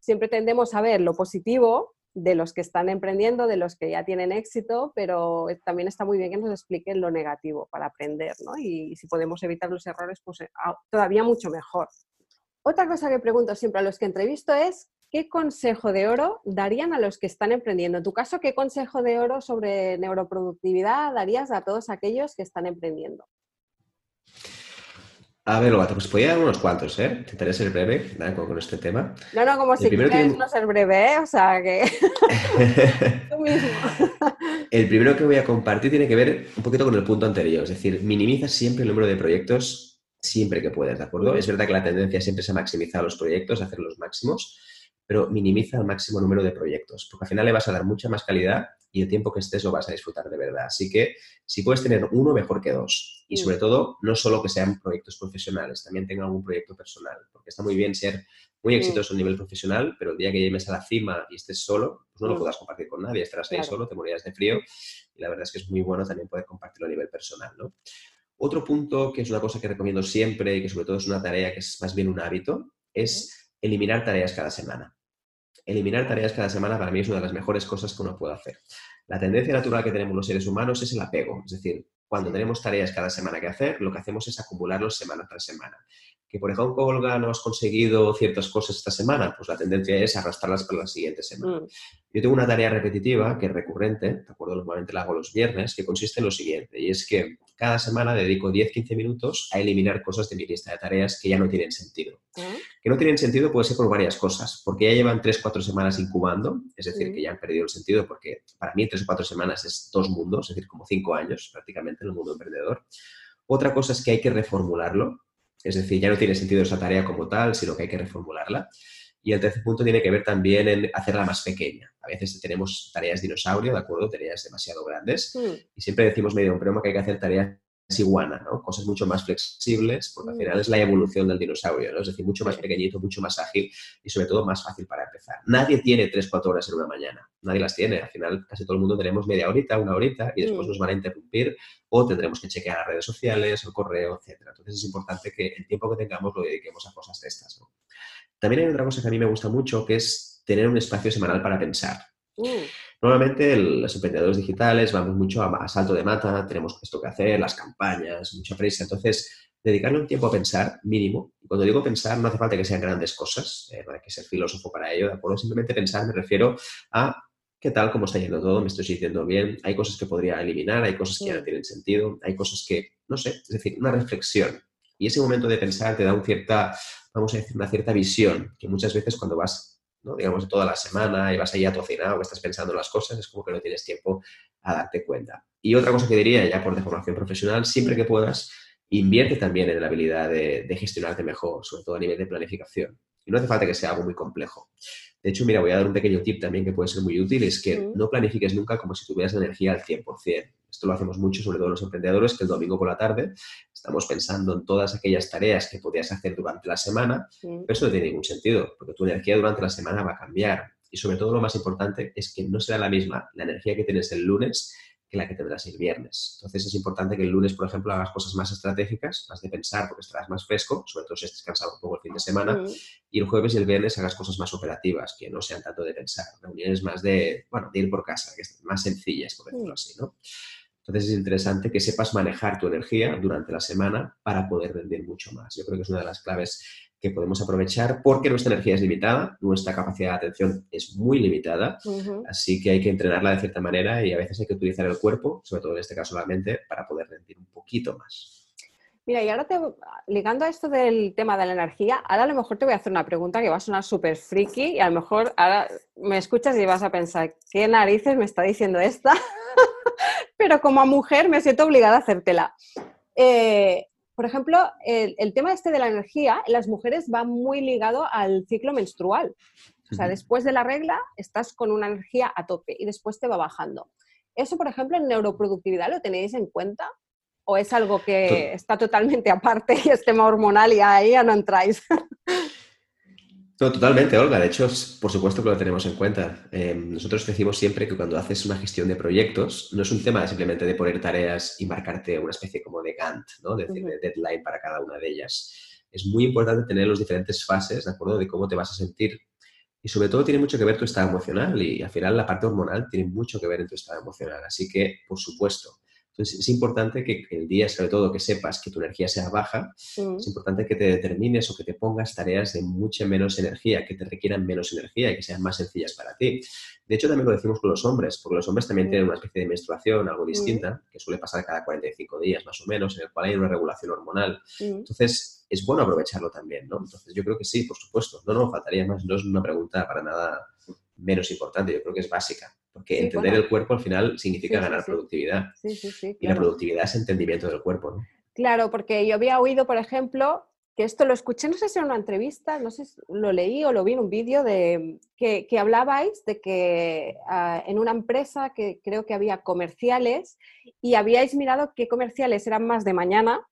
S1: siempre tendemos a ver lo positivo de los que están emprendiendo, de los que ya tienen éxito, pero también está muy bien que nos expliquen lo negativo para aprender, ¿no? Y, si podemos evitar los errores, pues eh, todavía mucho mejor. Otra cosa que pregunto siempre a los que entrevisto es, ¿qué consejo de oro darían a los que están emprendiendo? En tu caso, ¿qué consejo de oro sobre neuroproductividad darías a todos aquellos que están emprendiendo?
S2: A ver, Lobato, pues podría dar unos cuantos, ¿eh? Intentaré ser breve con, este tema.
S1: No, no, como si quieres no ser breve, ¿eh? O sea, que... Tú mismo.
S2: el primero que voy a compartir tiene que ver un poquito con el punto anterior, es decir, minimiza siempre el número de proyectos siempre que puedas, ¿de acuerdo? Es verdad que la tendencia siempre es a maximizar los proyectos, a hacer los máximos, pero minimiza el máximo número de proyectos, porque al final le vas a dar mucha más calidad y el tiempo que estés lo vas a disfrutar de verdad. Así que si puedes tener uno, mejor que dos. Y sobre todo, no solo que sean proyectos profesionales, también tenga algún proyecto personal, porque está muy bien ser muy exitoso a nivel profesional, pero el día que llegues a la cima y estés solo, pues no lo puedas compartir con nadie, estarás ahí solo, te morirás de frío y la verdad es que es muy bueno también poder compartirlo a nivel personal, ¿no? Otro punto que es una cosa que recomiendo siempre y que sobre todo es una tarea que es más bien un hábito, es eliminar tareas cada semana. Eliminar tareas cada semana para mí es una de las mejores cosas que uno puede hacer. La tendencia natural que tenemos los seres humanos es el apego, es decir, cuando tenemos tareas cada semana que hacer, lo que hacemos es acumularlos semana tras semana. Que por ejemplo, Olga, no has conseguido ciertas cosas esta semana, pues la tendencia es arrastrarlas para la siguiente semana. Mm. Yo tengo una tarea repetitiva que es recurrente, de acuerdo, normalmente la hago los viernes, que consiste en lo siguiente, y es que cada semana dedico 10-15 minutos a eliminar cosas de mi lista de tareas que ya no tienen sentido.
S1: Ah.
S2: Que no tienen sentido puede ser por varias cosas, porque ya llevan 3-4 semanas incubando, es decir,
S1: Mm.
S2: que ya han perdido el sentido, porque para mí 3 o 4 semanas es dos mundos, es decir, como 5 años prácticamente en el mundo emprendedor. Otra cosa es que hay que reformularlo, es decir, ya no tiene sentido esa tarea como tal, sino que hay que reformularla. Y el tercer punto tiene que ver también en hacerla más pequeña. A veces tenemos tareas dinosaurio, ¿de acuerdo? Tareas demasiado grandes.
S1: Mm,
S2: Y siempre decimos medio broma que hay que hacer tareas iguana, ¿no? Cosas mucho más flexibles, porque al
S1: Mm.
S2: final es la evolución del dinosaurio, ¿no? Es decir, mucho más pequeñito, mucho más ágil y sobre todo más fácil para empezar. Nadie tiene 3-4 horas en una mañana. Nadie las tiene. Al final casi todo el mundo tenemos media horita, una horita y después
S1: Mm.
S2: nos van a interrumpir o tendremos que chequear las redes sociales, el correo, etcétera. Entonces es importante que el tiempo que tengamos lo dediquemos a cosas de estas, ¿no? También hay otra cosa que a mí me gusta mucho, que es tener un espacio semanal para pensar.
S1: Mm,
S2: Normalmente el- los emprendedores digitales vamos mucho a, a salto de mata, tenemos esto que hacer, las campañas, mucha prisa. Entonces, dedicarle un tiempo a pensar, mínimo. Cuando digo pensar, no hace falta que sean grandes cosas, eh, no hay que ser filósofo para ello, ¿de acuerdo? Simplemente pensar me refiero a qué tal, cómo está yendo todo, me estoy sintiendo bien, hay cosas que podría eliminar, hay cosas que ya no
S1: Mm.
S2: tienen sentido, hay cosas que, no sé, es decir, una reflexión. Y ese momento de pensar te da un cierta, vamos a decir, una cierta visión, que muchas veces cuando vas ¿no? digamos, toda la semana y vas ahí atocinado, que estás pensando en las cosas, es como que no tienes tiempo a darte cuenta. Y otra cosa que diría, ya por de formación profesional, siempre que puedas, invierte también en la habilidad de, de gestionarte mejor, sobre todo a nivel de planificación. Y no hace falta que sea algo muy complejo. De hecho, mira, voy a dar un pequeño tip también que puede ser muy útil, es que no planifiques nunca como si tuvieras la energía al 100%. Esto lo hacemos mucho, sobre todo los emprendedores, que el domingo por la tarde estamos pensando en todas aquellas tareas que podías hacer durante la semana
S1: mm.
S2: pero eso no tiene ningún sentido, porque tu energía durante la semana va a cambiar. Y sobre todo lo más importante es que no será la misma la energía que tienes el lunes que la que tendrás el viernes. Entonces es importante que el lunes, por ejemplo, hagas cosas más estratégicas, más de pensar, porque estarás más fresco, sobre todo si estás cansado un poco el fin de semana,
S1: Mm,
S2: y el jueves y el viernes hagas cosas más operativas, que no sean tanto de pensar, reuniones más de, bueno, de ir por casa, que estén más sencillas, por decirlo
S1: Mm.
S2: así, ¿no? Entonces es interesante que sepas manejar tu energía durante la semana para poder rendir mucho más. Yo creo que es una de las claves que podemos aprovechar porque nuestra energía es limitada, nuestra capacidad de atención es muy limitada, así que hay que entrenarla de cierta manera y a veces hay que utilizar el cuerpo, sobre todo en este caso la mente, para poder rendir un poquito más.
S1: Mira, y ahora te, ligando a esto del tema de la energía, ahora a lo mejor te voy a hacer una pregunta que va a sonar súper friki y a lo mejor ahora me escuchas y vas a pensar, ¿qué narices me está diciendo esta? Pero como mujer me siento obligada a hacértela. Eh, por ejemplo, el, el tema este de la energía en las mujeres va muy ligado al ciclo menstrual. O sea, después de la regla estás con una energía a tope y después te va bajando. ¿Eso, por ejemplo, en neuroproductividad lo tenéis en cuenta? ¿O es algo que está totalmente aparte y es tema hormonal y ahí ya no entráis?
S2: No, totalmente, Olga. De hecho, por supuesto que lo tenemos en cuenta. Eh, nosotros decimos siempre que cuando haces una gestión de proyectos, no es un tema simplemente de poner tareas y marcarte una especie como de Gantt, ¿no? De, de deadline para cada una de ellas. Es muy importante tener los diferentes fases, ¿de acuerdo? De cómo te vas a sentir. Y sobre todo tiene mucho que ver tu estado emocional y al final la parte hormonal tiene mucho que ver en tu estado emocional. Así que, por supuesto. Entonces, es importante que el día, sobre todo, que sepas que tu energía sea baja,
S1: Mm,
S2: es importante que te determines o que te pongas tareas de mucha menos energía, que te requieran menos energía y que sean más sencillas para ti. De hecho, también lo decimos con los hombres, porque los hombres también
S1: Mm.
S2: tienen una especie de menstruación algo distinta, que suele pasar cada 45 días más o menos, en el cual hay una regulación hormonal.
S1: mm.
S2: Entonces, es bueno aprovecharlo también, ¿no? Entonces, yo creo que sí, por supuesto. No, no, faltaría más. No es una pregunta para nada menos importante, yo creo que es básica, porque
S1: Sí,
S2: entender
S1: bueno.
S2: el cuerpo al final significa
S1: Sí,
S2: ganar
S1: sí.
S2: productividad.
S1: Sí, sí, sí.
S2: Y la
S1: claro.
S2: productividad es entendimiento del cuerpo, ¿no?
S1: Claro, porque yo había oído, por ejemplo, que esto lo escuché, no sé si en una entrevista, no sé si lo leí o lo vi en un vídeo, de que, que hablabais de que ah, en una empresa que creo que había comerciales y habíais mirado qué comerciales eran más de mañana.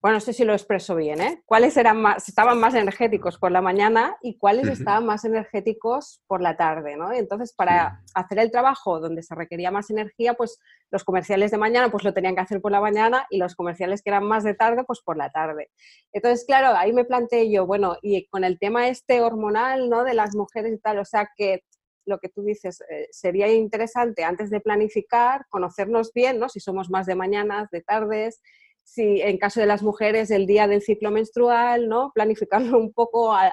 S1: Bueno, no sé si lo expreso bien, ¿eh? ¿Cuáles eran más, estaban más energéticos por la mañana y cuáles estaban más energéticos por la tarde, ¿no? Entonces, para hacer el trabajo donde se requería más energía, pues los comerciales de mañana pues lo tenían que hacer por la mañana y los comerciales que eran más de tarde pues por la tarde. Entonces, claro, ahí me planteé yo, bueno, y con el tema este hormonal, ¿no? De las mujeres y tal, o sea que lo que tú dices, eh, sería interesante antes de planificar, conocernos bien, ¿no? Si somos más de mañanas, de tardes, si en caso de las mujeres el día del ciclo menstrual, ¿no? Planificarlo un poco a, a-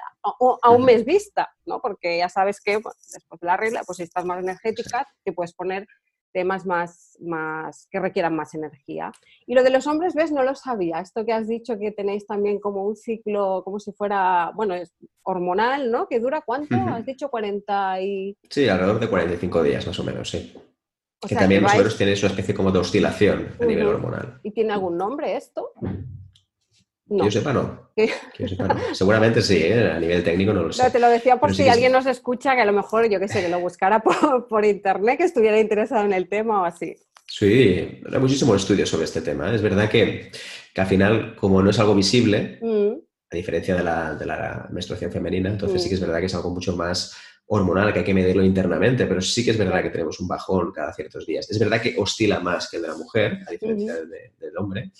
S1: a un mes vista, ¿no? Porque ya sabes que bueno, después de la regla, pues si estás más energética, te puedes poner temas más, más que requieran más energía. Y lo de los hombres, ¿ves? No lo sabía. Esto que has dicho que tenéis también como un ciclo, como si fuera, bueno, es hormonal, ¿no? ¿Que dura cuánto? Has dicho 40 y...
S2: Sí, alrededor de 45 días más o menos, sí. Que también más o menos tiene su especie como de oscilación a nivel hormonal.
S1: ¿Y tiene algún nombre esto?
S2: Que yo sepa, no. Seguramente sí, ¿eh? a nivel técnico no lo sé.
S1: te lo decía por si alguien nos escucha, que a lo mejor, yo qué sé, que lo buscara por, internet, que estuviera interesado en el tema o así.
S2: Sí, hay muchísimos estudios sobre este tema. ¿eh? Es verdad que, al final, como no es algo visible, mm. a diferencia de la, menstruación femenina, entonces sí que es mm. verdad que es algo mucho más hormonal, que hay que medirlo internamente, pero sí que es verdad que tenemos un bajón cada ciertos días. Es verdad que oscila más que el de la mujer, a diferencia del hombre,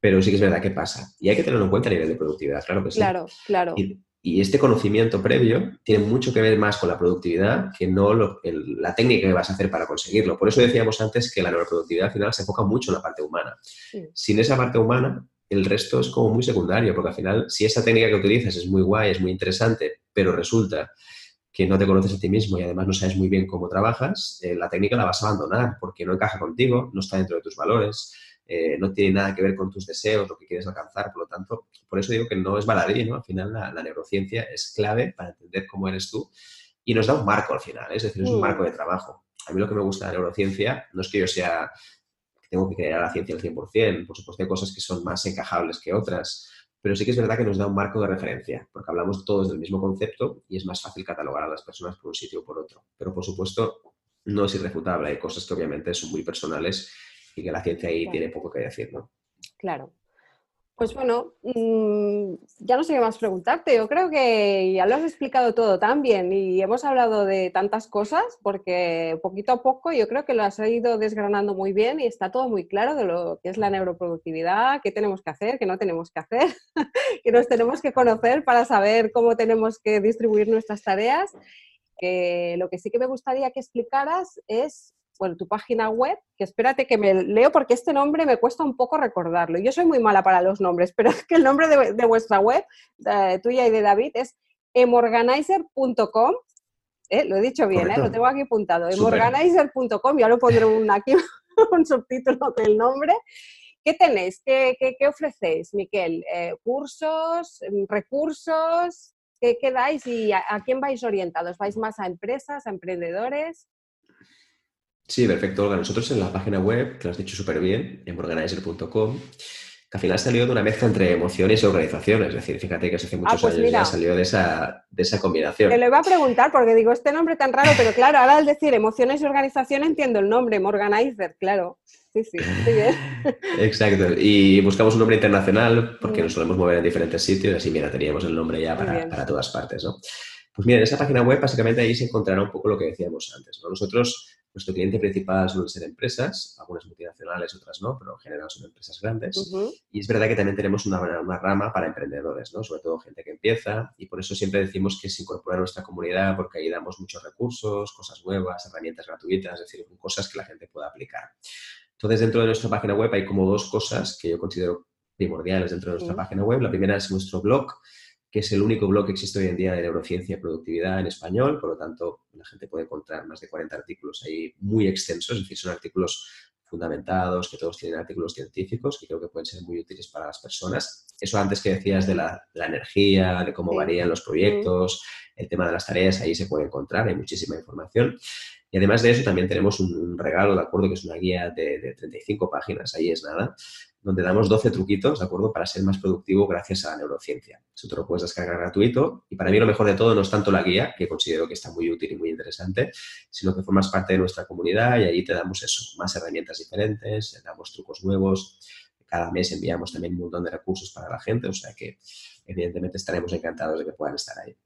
S2: pero sí que es verdad que pasa. Y hay que tenerlo en cuenta a nivel de productividad, claro que sí.
S1: Claro, claro.
S2: Y, este conocimiento previo tiene mucho que ver más con la productividad que no la técnica que vas a hacer para conseguirlo. Por eso decíamos antes que la neuroproductividad al final se enfoca mucho en la parte humana. Sin esa parte humana, el resto es como muy secundario, porque al final, si esa técnica que utilizas es muy guay, es muy interesante, pero resulta que no te conoces a ti mismo y además no sabes muy bien cómo trabajas, eh, la técnica la vas a abandonar porque no encaja contigo, no está dentro de tus valores, eh, no tiene nada que ver con tus deseos, lo que quieres alcanzar, por lo tanto, por eso digo que no es baladí, ¿no? Al final la, neurociencia es clave para entender cómo eres tú y nos da un marco al final, ¿eh? es decir, es un mm. marco de trabajo. A mí lo que me gusta de la neurociencia no es que yo sea, tengo que creer a la ciencia al 100%, por supuesto hay cosas que son más encajables que otras, pero sí que es verdad que nos da un marco de referencia, porque hablamos todos del mismo concepto y es más fácil catalogar a las personas por un sitio o por otro. Pero por supuesto, no es irrefutable, hay cosas que obviamente son muy personales y que la ciencia ahí tiene poco que decir, ¿no?
S1: Claro. Pues bueno, mm, ya no sé qué más preguntarte. Yo creo que ya lo has explicado todo tan bien y hemos hablado de tantas cosas porque poquito a poco yo creo que lo has ido desgranando muy bien y está todo muy claro de lo que es la neuroproductividad, qué tenemos que hacer, qué no tenemos que hacer, que nos tenemos que conocer para saber cómo tenemos que distribuir nuestras tareas. Que lo que sí que me gustaría que explicaras es bueno, tu página web, que espérate que me leo porque este nombre me cuesta un poco recordarlo. Yo soy muy mala para los nombres, pero es que el nombre de, vuestra web, tuya y de David, es emorganizer.com. ¿Eh? Lo he dicho bien, ¿eh? lo tengo aquí apuntado. emorganizer.com, ya lo pondré un, aquí un subtítulo del nombre. ¿Qué tenéis? ¿Qué, qué, ofrecéis, Miquel? Eh, ¿Cursos? ¿Recursos? ¿Qué, ¿Qué, dais y a, quién vais orientados? ¿Vais más a empresas, a emprendedores?
S2: Sí, perfecto, Olga. Nosotros en la página web, que lo has dicho súper bien, en organizer.com, que al final salió de una mezcla entre emociones y organizaciones. Es decir, fíjate que hace ah, muchos pues años ya salió de esa, de esa combinación.
S1: Te lo iba a preguntar porque digo, este nombre tan raro, pero claro, ahora al decir emociones y organización entiendo el nombre, Morganizer, claro. Sí, sí, bien.
S2: Exacto. Y buscamos un nombre internacional porque mm. nos solemos mover en diferentes sitios, así mira, teníamos el nombre ya para, para todas partes, ¿no? Pues mira, en esa página web básicamente ahí se encontrará un poco lo que decíamos antes. ¿no? Nosotros nuestro cliente principal suelen ser empresas, algunas multinacionales, otras no, pero en general son empresas grandes. Y es verdad que también tenemos una, una, rama para emprendedores, ¿no? sobre todo gente que empieza, y por eso siempre decimos que se incorpora a nuestra comunidad porque ahí damos muchos recursos, cosas nuevas, herramientas gratuitas, es decir, cosas que la gente pueda aplicar. Entonces, dentro de nuestra página web hay como dos cosas que yo considero primordiales dentro de nuestra página web. La primera es nuestro blog, que es el único blog que existe hoy en día de neurociencia y productividad en español, por lo tanto la gente puede encontrar más de 40 artículos ahí muy extensos, es decir, son artículos fundamentados, que todos tienen artículos científicos que creo que pueden ser muy útiles para las personas. Eso antes que decías de la, energía, de cómo varían los proyectos, el tema de las tareas, ahí se puede encontrar, hay muchísima información. Y además de eso también tenemos un, regalo, ¿de acuerdo? Que es una guía de, de 35 páginas, ahí es nada, donde damos 12 truquitos, ¿de acuerdo?, para ser más productivo gracias a la neurociencia. Eso te lo puedes descargar gratuito y para mí lo mejor de todo no es tanto la guía, que considero que está muy útil y muy interesante, sino que formas parte de nuestra comunidad y ahí te damos eso, más herramientas diferentes, te damos trucos nuevos, cada mes enviamos también un montón de recursos para la gente, o sea que evidentemente estaremos encantados de que puedan estar ahí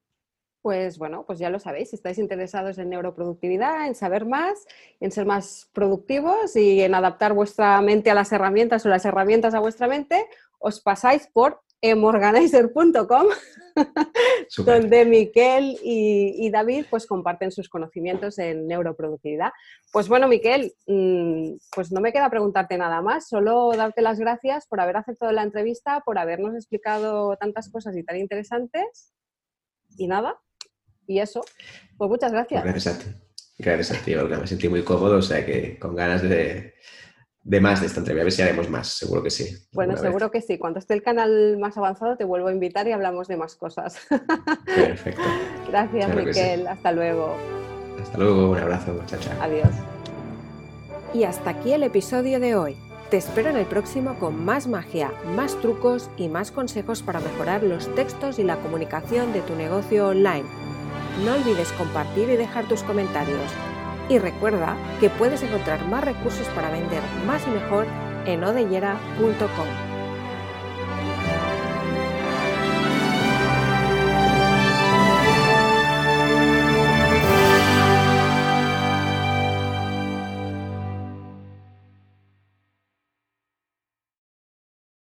S1: pues bueno, pues ya lo sabéis, si estáis interesados en neuroproductividad, en saber más, en ser más productivos y en adaptar vuestra mente a las herramientas o las herramientas a vuestra mente, os pasáis por emorganizer.com, donde Miquel y, David pues comparten sus conocimientos en neuroproductividad. Pues bueno, Miquel, mm, pues no me queda preguntarte nada más, solo darte las gracias por haber aceptado la entrevista, por habernos explicado tantas cosas y tan interesantes. Y nada, y eso, pues muchas gracias.
S2: Gracias a ti. Gracias a ti, Olga. Me sentí muy cómodo, o sea que con ganas de, de más de esta entrevista. A ver si haremos más, seguro que sí.
S1: Bueno, seguro que sí. Cuando esté el canal más avanzado te vuelvo a invitar y hablamos de más cosas.
S2: Perfecto.
S1: Gracias, Miquel. Hasta luego.
S2: Hasta luego, un abrazo, chao, chao.
S1: Adiós.
S3: Y hasta aquí el episodio de hoy. Te espero en el próximo con más magia, más trucos y más consejos para mejorar los textos y la comunicación de tu negocio online. No olvides compartir y dejar tus comentarios. Y recuerda que puedes encontrar más recursos para vender más y mejor en odellera.com.